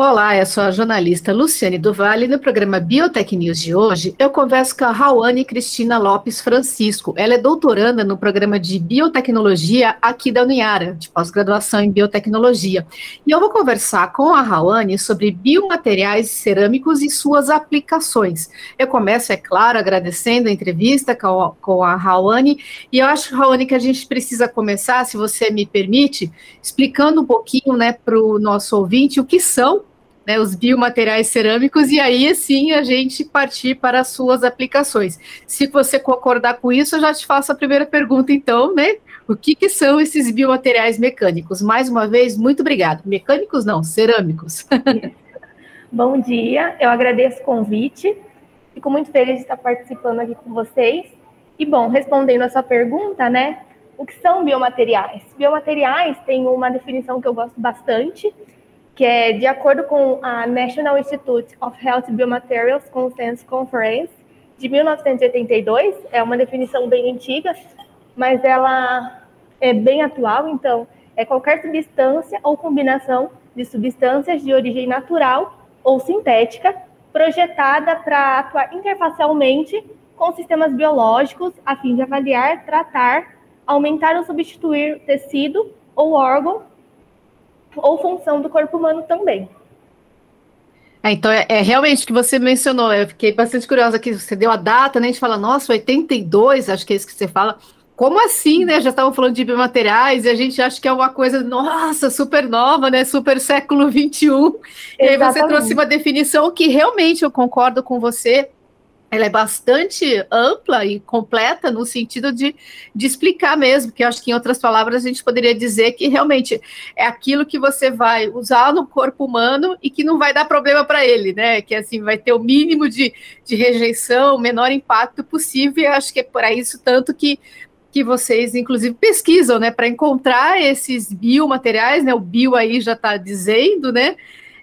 Olá, eu sou a jornalista Luciane Duval e no programa Biotech News de hoje eu converso com a Rawane Cristina Lopes Francisco. Ela é doutoranda no programa de biotecnologia aqui da Uniara, de pós-graduação em biotecnologia. E eu vou conversar com a Rawane sobre biomateriais cerâmicos e suas aplicações. Eu começo, é claro, agradecendo a entrevista com a, com Rawane e eu acho, Rawane, que a gente precisa começar, se você me permite, explicando um pouquinho né, para o nosso ouvinte o que são né, os biomateriais cerâmicos, e aí sim a gente partir para as suas aplicações. Se você concordar com isso, eu já te faço a primeira pergunta, então, né? O que, que são esses biomateriais mecânicos? Mais uma vez, muito obrigado. Mecânicos não, cerâmicos. Bom dia, eu agradeço o convite. Fico muito feliz de estar participando aqui com vocês. E, bom, respondendo a sua pergunta, né? O que são biomateriais? Biomateriais têm uma definição que eu gosto bastante, que é de acordo com a National Institute of Health Biomaterials Consensus Conference de 1982, é uma definição bem antiga, mas ela é bem atual, então é qualquer substância ou combinação de substâncias de origem natural ou sintética projetada para atuar interfacialmente com sistemas biológicos a fim de avaliar, tratar, aumentar ou substituir tecido ou órgão ou função do corpo humano também. É, então, é, é, realmente o que você mencionou, eu fiquei bastante curiosa que você deu a data, né? A gente fala, nossa, 82, acho que é isso que você fala. Como assim, né? Já estavam falando de biomateriais e a gente acha que é uma coisa, nossa, super nova, né? Super século XXI. E aí você trouxe uma definição que realmente eu concordo com você ela é bastante ampla e completa no sentido de, de explicar mesmo, que eu acho que em outras palavras a gente poderia dizer que realmente é aquilo que você vai usar no corpo humano e que não vai dar problema para ele, né? Que assim vai ter o mínimo de, de rejeição, o menor impacto possível, e acho que é por isso tanto que que vocês, inclusive, pesquisam, né, para encontrar esses biomateriais, né, o bio aí já está dizendo, né,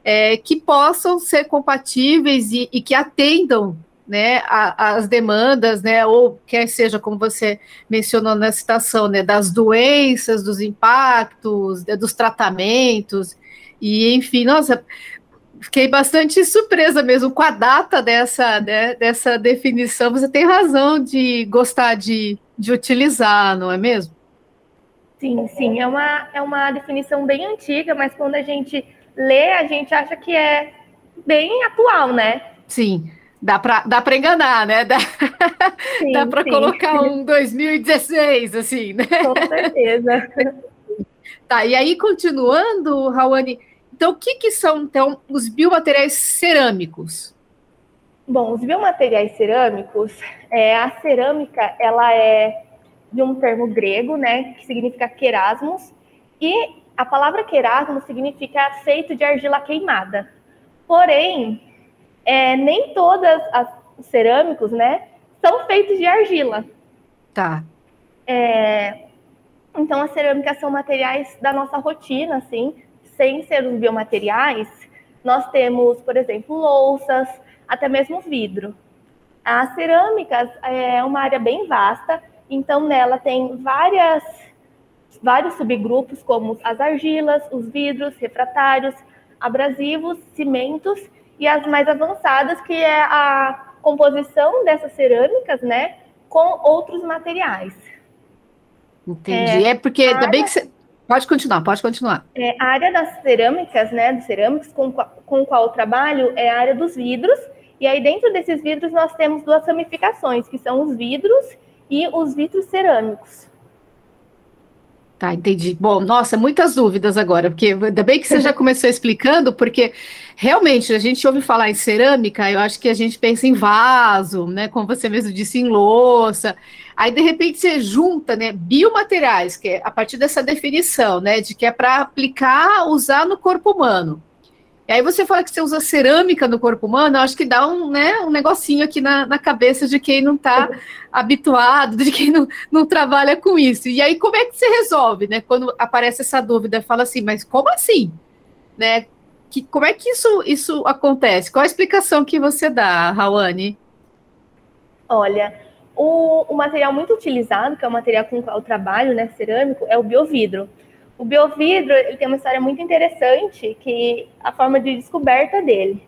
é, que possam ser compatíveis e, e que atendam né, a, as demandas, né, ou quer seja, como você mencionou na citação, né, das doenças, dos impactos, né, dos tratamentos, e enfim, nossa, fiquei bastante surpresa mesmo com a data dessa, né, dessa definição, você tem razão de gostar de, de utilizar, não é mesmo? Sim, sim, é uma, é uma definição bem antiga, mas quando a gente lê, a gente acha que é bem atual, né? Sim. Dá para dá enganar, né? Dá, dá para colocar um 2016, assim, né? Com certeza. Tá, e aí, continuando, Raoni, então o que, que são então os biomateriais cerâmicos? Bom, os biomateriais cerâmicos, é, a cerâmica, ela é de um termo grego, né, que significa querasmos, e a palavra querasmos significa feito de argila queimada. Porém, é, nem todas as cerâmicos, né, são feitos de argila. Tá. É, então, as cerâmicas são materiais da nossa rotina, assim, sem ser os biomateriais. Nós temos, por exemplo, louças, até mesmo vidro. As cerâmicas é uma área bem vasta, então nela tem várias, vários subgrupos, como as argilas, os vidros, refratários, abrasivos, cimentos e as mais avançadas, que é a composição dessas cerâmicas, né, com outros materiais. Entendi. É, é porque ainda bem que você. Pode continuar, pode continuar. É, a área das cerâmicas, né, dos cerâmicos com, com o qual eu trabalho é a área dos vidros, e aí dentro desses vidros nós temos duas ramificações, que são os vidros e os vitros cerâmicos. Tá, entendi. Bom, nossa, muitas dúvidas agora, porque ainda bem que você já começou explicando, porque realmente a gente ouve falar em cerâmica, eu acho que a gente pensa em vaso, né? Como você mesmo disse, em louça. Aí, de repente, você junta, né, biomateriais, que é a partir dessa definição, né, de que é para aplicar, usar no corpo humano. E aí você fala que você usa cerâmica no corpo humano, eu acho que dá um, né, um negocinho aqui na, na cabeça de quem não está habituado, de quem não, não trabalha com isso. E aí, como é que você resolve, né? Quando aparece essa dúvida, fala assim, mas como assim? Né? que, como é que isso, isso acontece? Qual a explicação que você dá, Rawane? Olha, o, o, material muito utilizado, que é o material com o qual eu trabalho, né, cerâmico, é o biovidro. O biovidro ele tem uma história muito interessante, que a forma de descoberta dele.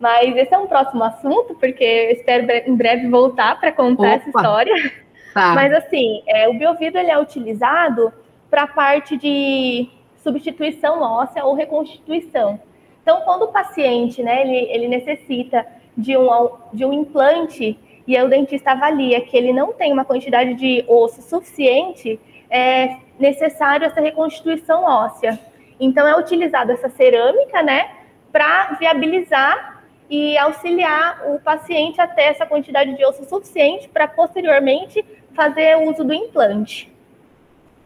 Mas esse é um próximo assunto, porque eu espero em breve voltar para contar Opa. essa história. Tá. Mas assim, é, o biovidro ele é utilizado para a parte de substituição óssea ou reconstituição. Então, quando o paciente, né, ele, ele necessita de um, de um implante e o dentista avalia que ele não tem uma quantidade de osso suficiente, é necessário essa reconstituição óssea. Então, é utilizada essa cerâmica, né, para viabilizar e auxiliar o paciente até essa quantidade de osso suficiente para posteriormente fazer uso do implante.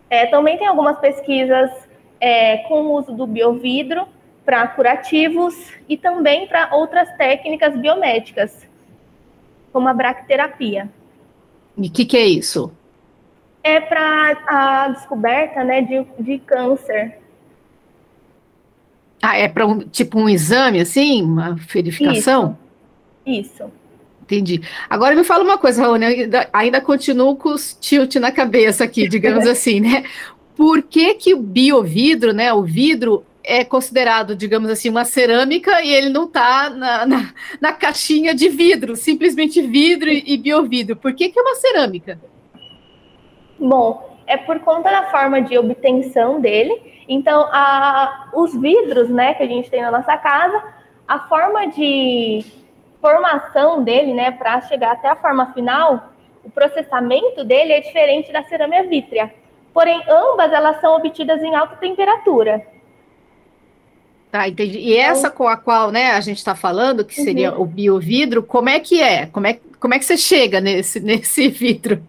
É, também tem algumas pesquisas é, com o uso do biovidro para curativos e também para outras técnicas biomédicas, como a bracterapia. E o que, que, é isso? É para a descoberta né, de, de câncer. Ah, é para um, tipo um exame, assim? Uma verificação? Isso. Isso. Entendi. Agora me fala uma coisa, Raoni, ainda, ainda continuo com os tilt na cabeça aqui, digamos assim, né? Por que, que o biovidro, né? O vidro é considerado, digamos assim, uma cerâmica e ele não está na, na, na, caixinha de vidro, simplesmente vidro e, e biovidro. Por que, que é uma cerâmica? Bom, é por conta da forma de obtenção dele. Então, a, os vidros, né, que a gente tem na nossa casa, a forma de formação dele, né, para chegar até a forma final, o processamento dele é diferente da cerâmica vítrea. Porém, ambas elas são obtidas em alta temperatura. Tá, entendi. E então, essa com a qual, né, a gente está falando, que seria uhum. o biovidro, como é que é? Como é, como é que você chega nesse, nesse vidro?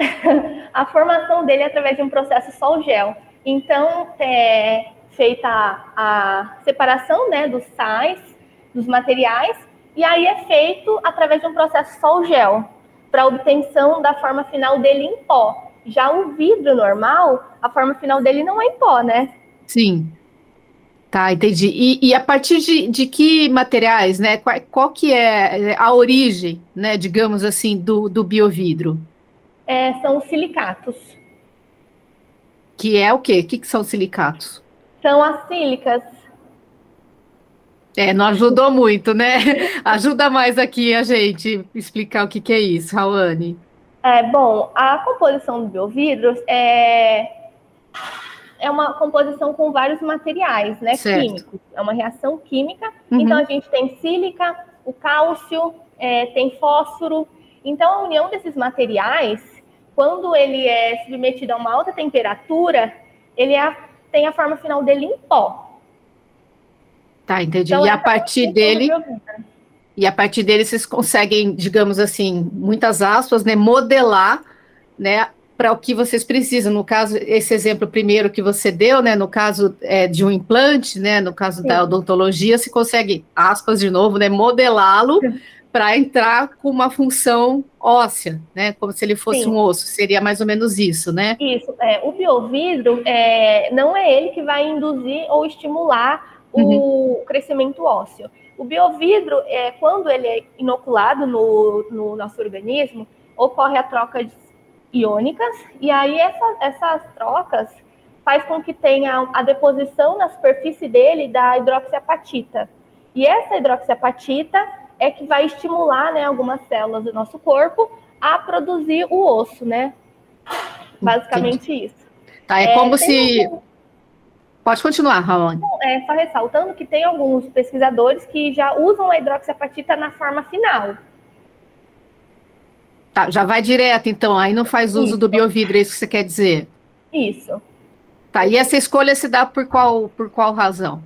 a formação dele é através de um processo sol-gel. Então, é feita a, separação, né, dos sais, dos materiais, e aí é feito através de um processo sol-gel, para obtenção da forma final dele em pó. Já o vidro normal, a forma final dele não é em pó, né? Sim. Tá, entendi. E, e a partir de, de, que materiais, né? Qual, qual, que é a origem, né, digamos assim, do, do biovidro? É, são os silicatos. Que é o quê? O que, que são silicatos? São as sílicas é, não ajudou muito, né? Ajuda mais aqui a gente explicar o que, que é isso, Rawane. É, bom, a composição do biovidro é, é uma composição com vários materiais, né, certo. químicos. É uma reação química. Uhum. Então, a gente tem sílica, o cálcio, é, tem fósforo. Então, a união desses materiais, quando ele é submetido a uma alta temperatura, ele é, tem a forma final dele em pó. Tá, entendi. Então, e a partir dele. E a partir dele vocês conseguem, digamos assim, muitas aspas, né, modelar, né, para o que vocês precisam. No caso, esse exemplo primeiro que você deu, né, no caso é, de um implante, né, no caso Sim. da odontologia, se consegue, aspas de novo, né, modelá-lo para entrar com uma função óssea, né, como se ele fosse Sim. um osso. Seria mais ou menos isso, né? Isso. É, o biovidro é, não é ele que vai induzir ou estimular o uhum. crescimento ósseo. O biovidro, é, quando ele é inoculado no, no nosso organismo, ocorre a troca de iônicas, e aí essa, essas trocas faz com que tenha a deposição na superfície dele da hidroxiapatita. E essa hidroxiapatita é que vai estimular né, algumas células do nosso corpo a produzir o osso, né? Basicamente Entendi. isso. Tá, é, é como se. Um Pode continuar, Raoni. É, só ressaltando que tem alguns pesquisadores que já usam a hidroxiapatita na forma final. Tá, já vai direto, então, aí não faz uso isso. do biovidro, é isso que você quer dizer? Isso. Tá, e essa escolha se dá por qual, por qual razão?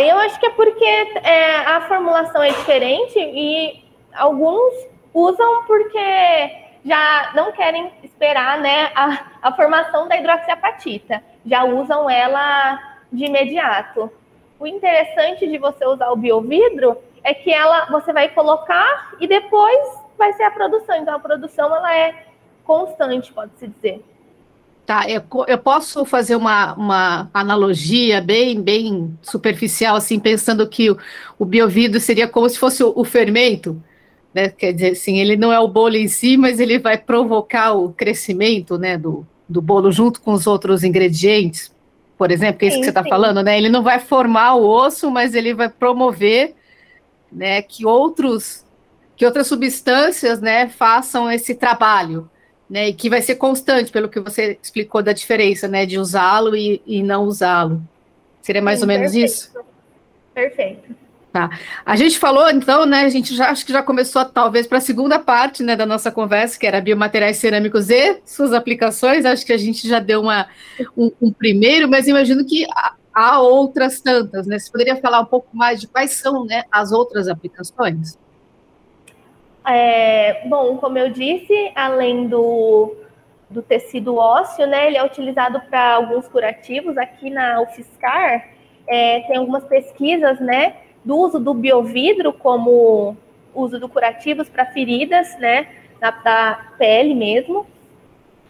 Eu acho que é porque é, a formulação é diferente e alguns usam porque já não querem esperar né, a, a formação da hidroxiapatita já usam ela de imediato. O interessante de você usar o biovidro é que ela você vai colocar e depois vai ser a produção. Então a produção ela é constante, pode-se dizer. Tá, eu, eu posso fazer uma, uma analogia bem, bem superficial, assim, pensando que o, o biovidro seria como se fosse o, o fermento, né? Quer dizer, assim, ele não é o bolo em si, mas ele vai provocar o crescimento, né, do, do bolo junto com os outros ingredientes, por exemplo, que é isso sim, que você está falando, né? Ele não vai formar o osso, mas ele vai promover, né, que outros, que outras substâncias, né, façam esse trabalho né, e que vai ser constante, pelo que você explicou da diferença, né, de usá-lo e, e, não usá-lo. Seria mais Sim, ou menos perfeito. isso? Perfeito. Tá. A gente falou, então, né, a gente já acho que já começou talvez para a segunda parte, né, da nossa conversa, que era biomateriais cerâmicos e suas aplicações. Acho que a gente já deu uma, um, um primeiro, mas imagino que há, outras tantas, né? Você poderia falar um pouco mais de quais são, né, as outras aplicações? É, bom, como eu disse, além do, do tecido ósseo, né, ele é utilizado para alguns curativos. Aqui na UFSCar é, tem algumas pesquisas, né, do uso do biovidro como uso do curativos para feridas, né, da, da, pele mesmo.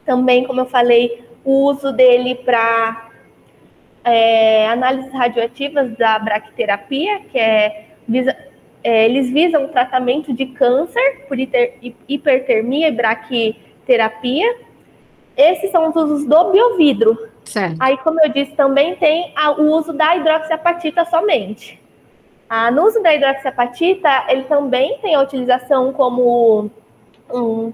Também, como eu falei, o uso dele para é, análises radioativas da braquiterapia, que é é, eles visam o tratamento de câncer por hipertermia e braquiterapia. Esses são os usos do biovidro. Certo. Aí, como eu disse, também tem a, o uso da hidroxiapatita somente. Ah, no uso da hidroxiapatita, ele também tem a utilização como um,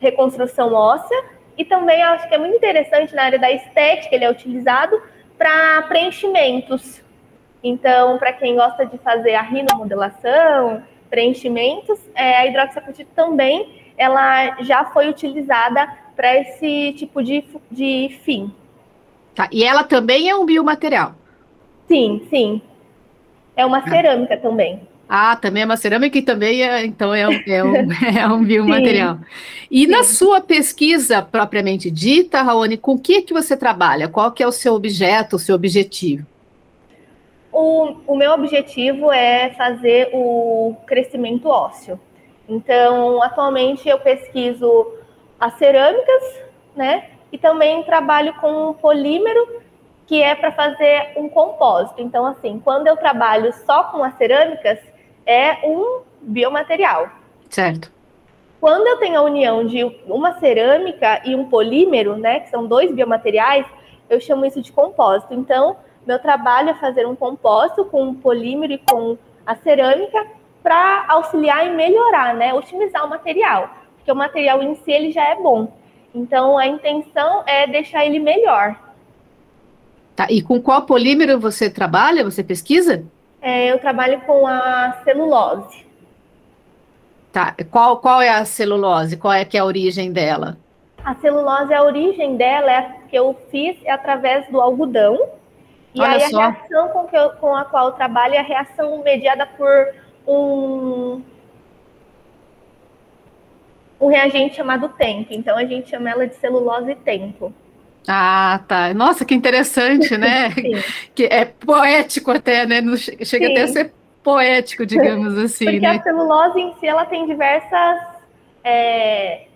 reconstrução óssea e também acho que é muito interessante na área da estética, ele é utilizado para preenchimentos. Então, para quem gosta de fazer a rinomodelação, preenchimentos, é, a hidroxiapatita também ela já foi utilizada para esse tipo de, de fim. Tá, e ela também é um biomaterial? Sim, sim. É uma ah. cerâmica também. Ah, também é uma cerâmica e também é, então é um, é um, é um biomaterial. Sim, e sim. na sua pesquisa propriamente dita, Raoni, com o que, que você trabalha? Qual que é o seu objeto, o seu objetivo? O, o meu objetivo é fazer o crescimento ósseo. Então, atualmente eu pesquiso as cerâmicas, né? E também trabalho com um polímero que é para fazer um compósito. Então, assim, quando eu trabalho só com as cerâmicas, é um biomaterial. Certo. Quando eu tenho a união de uma cerâmica e um polímero, né, que são dois biomateriais, eu chamo isso de compósito. Então, meu trabalho é fazer um composto com o polímero e com a cerâmica para auxiliar e melhorar, né? Otimizar o material, porque o material em si ele já é bom. Então a intenção é deixar ele melhor. Tá, e com qual polímero você trabalha? Você pesquisa? É, eu trabalho com a celulose. Tá, qual, qual é a celulose? Qual é que é a origem dela? A celulose, a origem dela é que eu fiz é através do algodão, e Olha aí só. a reação com, que eu, com a qual eu trabalho é a reação mediada por um, um reagente chamado tempo. Então a gente chama ela de celulose tempo. Ah, tá. Nossa, que interessante, né? que é poético até, né? chega Sim. até a ser poético, digamos assim. Porque né? a celulose em si ela tem diversas. É...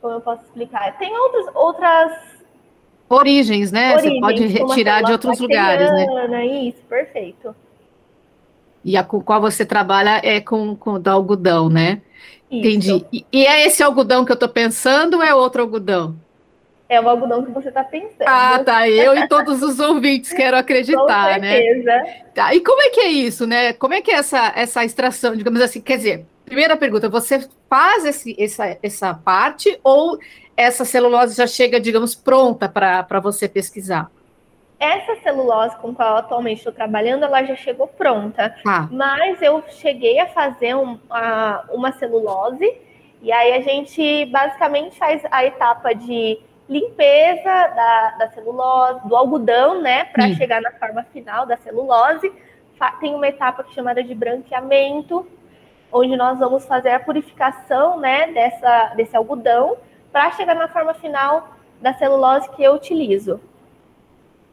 Como eu posso explicar? Tem outras, outras Origens, né? Origens, Você pode retirar de outros lugares, né? Isso, perfeito. E a com qual você trabalha é com, com do algodão, né? Isso. Entendi. E, e, é esse algodão que eu estou pensando ou é outro algodão? É o algodão que você está pensando. Ah, tá. Eu e todos os ouvintes quero acreditar, com né? certeza. né? Tá. E como é que é isso, né? Como é que é essa, essa extração, digamos assim? Quer dizer, primeira pergunta, você faz esse, essa, essa parte ou essa celulose já chega, digamos, pronta para você pesquisar? Essa celulose com a qual eu atualmente estou trabalhando, ela já chegou pronta. Ah. Mas eu cheguei a fazer um, a, uma celulose, e aí a gente basicamente faz a etapa de limpeza da, da celulose, do algodão, né, para chegar na forma final da celulose. Tem uma etapa é chamada de branqueamento, onde nós vamos fazer a purificação, né, dessa, desse algodão para chegar na forma final da celulose que eu utilizo.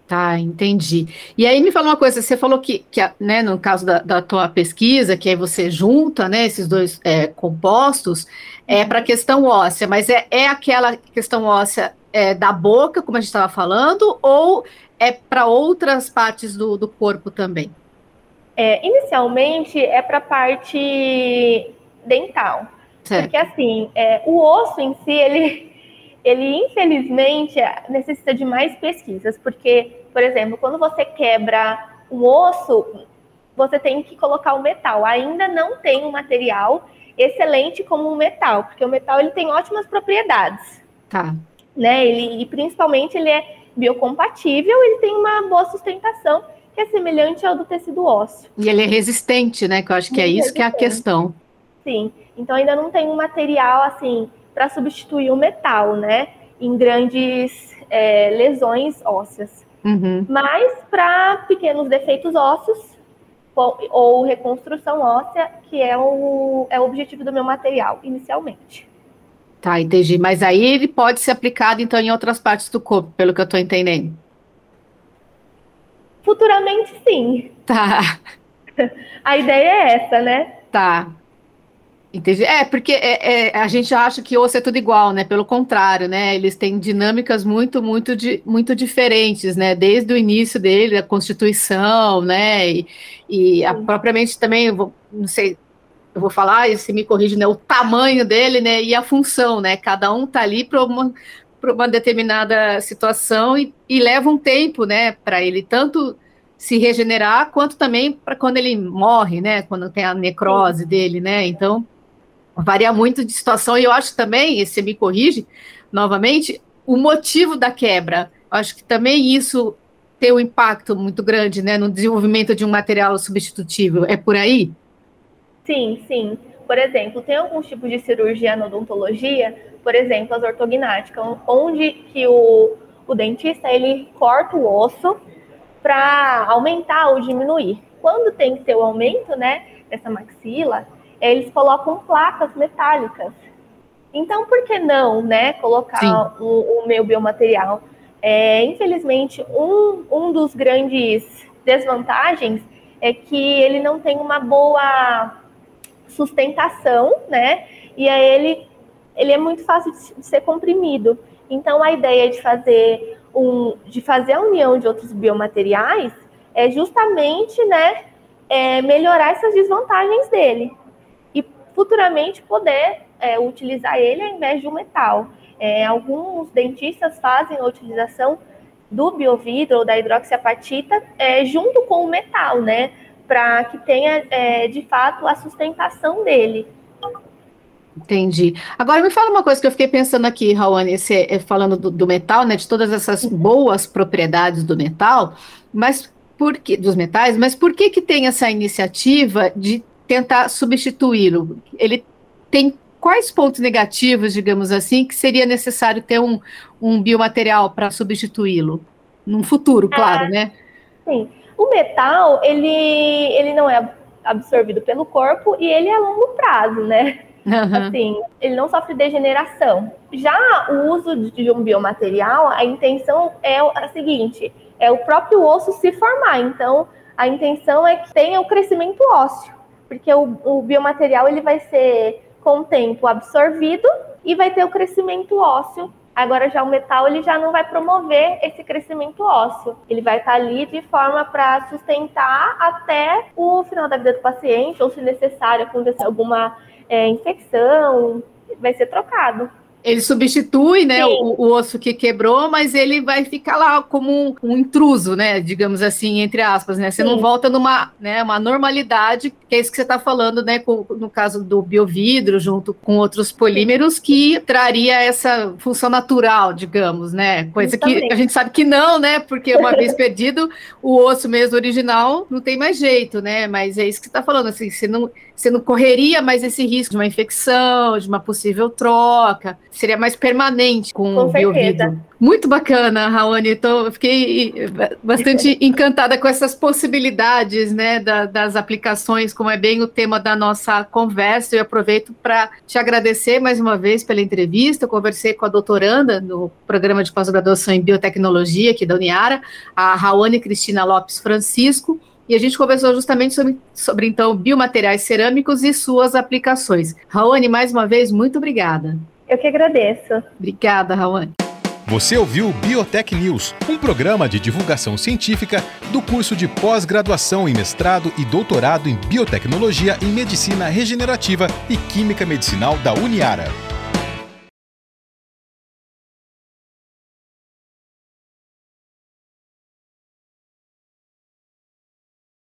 Tá, entendi. E aí me fala uma coisa, você falou que, que né, no caso da, da tua pesquisa, que aí você junta, né, esses dois é, compostos, é para a questão óssea, mas é, é aquela questão óssea é, da boca, como a gente estava falando, ou é para outras partes do, do corpo também? É, inicialmente é para a parte dental. Certo. Porque assim, é, o osso em si, ele, ele infelizmente necessita de mais pesquisas, porque, por exemplo, quando você quebra um osso, você tem que colocar o metal. Ainda não tem um material excelente como o metal, porque o metal ele tem ótimas propriedades. Tá. Né? Ele, e principalmente ele é biocompatível, ele tem uma boa sustentação que é semelhante ao do tecido ósseo. E ele é resistente, né? Que eu acho que é Muito isso resistente. que é a questão. Sim. Então ainda não tem um material assim para substituir o metal, né? Em grandes é, lesões ósseas. Uhum. Mas para pequenos defeitos ósseos ou reconstrução óssea, que é o, é o objetivo do meu material inicialmente. Tá, entendi. Mas aí ele pode ser aplicado, então, em outras partes do corpo, pelo que eu estou entendendo. Futuramente, sim. Tá. A ideia é essa, né? Tá. Entendi. É, porque é, é, a gente acha que osso é tudo igual, né? Pelo contrário, né? Eles têm dinâmicas muito, muito, di, muito diferentes, né? Desde o início dele, a constituição, né? E, e a, propriamente também, vou, não sei, eu vou falar, e se me corrige, né? O tamanho dele, né? E a função, né? Cada um tá ali para uma, uma determinada situação e, e leva um tempo, né? Para ele tanto se regenerar, quanto também para quando ele morre, né? Quando tem a necrose dele, né? Então, varia muito de situação, e eu acho também, e você me corrige novamente, o motivo da quebra. Eu acho que também isso tem um impacto muito grande né, no desenvolvimento de um material substitutivo. É por aí? Sim, sim. Por exemplo, tem alguns tipos de cirurgia na odontologia, por exemplo, as ortognáticas, onde que o, o dentista ele corta o osso para aumentar ou diminuir. Quando tem que ter o aumento, né, dessa maxila, eles colocam placas metálicas. Então, por que não, né, colocar o, o, meu biomaterial? É, infelizmente, um, um dos grandes desvantagens é que ele não tem uma boa sustentação, né? E aí ele, ele é muito fácil de ser comprimido. Então, a ideia de fazer um, de fazer a união de outros biomateriais é justamente, né, é melhorar essas desvantagens dele futuramente poder é, utilizar ele ao invés de um metal. É, alguns dentistas fazem a utilização do biovidro ou da hidroxiapatita é, junto com o metal, né? Para que tenha, é, de fato, a sustentação dele. Entendi. Agora me fala uma coisa que eu fiquei pensando aqui, Raoni, você, é, falando do, do, metal, né? De todas essas boas propriedades do metal, mas por que, dos metais, mas por que que tem essa iniciativa de tentar substituí-lo. Ele tem quais pontos negativos, digamos assim, que seria necessário ter um, um biomaterial para substituí-lo? Num futuro, ah, claro, né? Sim. O metal, ele, ele não é absorvido pelo corpo e ele é a longo prazo, né? Uhum. Assim, ele não sofre degeneração. Já o uso de um biomaterial, a intenção é a seguinte: é o próprio osso se formar. Então, a intenção é que tenha o crescimento ósseo porque o, o biomaterial ele vai ser com o tempo absorvido e vai ter o crescimento ósseo Agora já o metal ele já não vai promover esse crescimento ósseo. Ele vai estar ali de forma para sustentar até o final da vida do paciente, ou se necessário acontecer alguma é, infecção, vai ser trocado. Ele substitui, né, o, o, osso que quebrou, mas ele vai ficar lá como um, um intruso, né, digamos assim, entre aspas, né? Você Sim. não volta numa, né, uma normalidade, que é isso que você está falando, né, com, no caso do biovidro, junto com outros polímeros, que traria essa função natural, digamos, né? Coisa que a gente sabe que não, né? Porque uma vez perdido, o osso mesmo original não tem mais jeito, né? Mas é isso que você está falando, assim, você não você não correria mais esse risco de uma infecção, de uma possível troca. Seria mais permanente com, com o biovidro. Muito bacana, Raoni. Então, fiquei bastante encantada com essas possibilidades né, da, das aplicações, como é bem o tema da nossa conversa. Eu aproveito para te agradecer mais uma vez pela entrevista. Eu conversei com a doutoranda no programa de pós-graduação em biotecnologia aqui da Uniara, a Raoni Cristina Lopes Francisco e a gente conversou justamente sobre, sobre então biomateriais cerâmicos e suas aplicações. Raoni, mais uma vez, muito obrigada. Eu que agradeço. Obrigada, Raoni. Você ouviu Biotech News, um programa de divulgação científica do curso de pós-graduação em mestrado e doutorado em biotecnologia em medicina regenerativa e química medicinal da Uniara.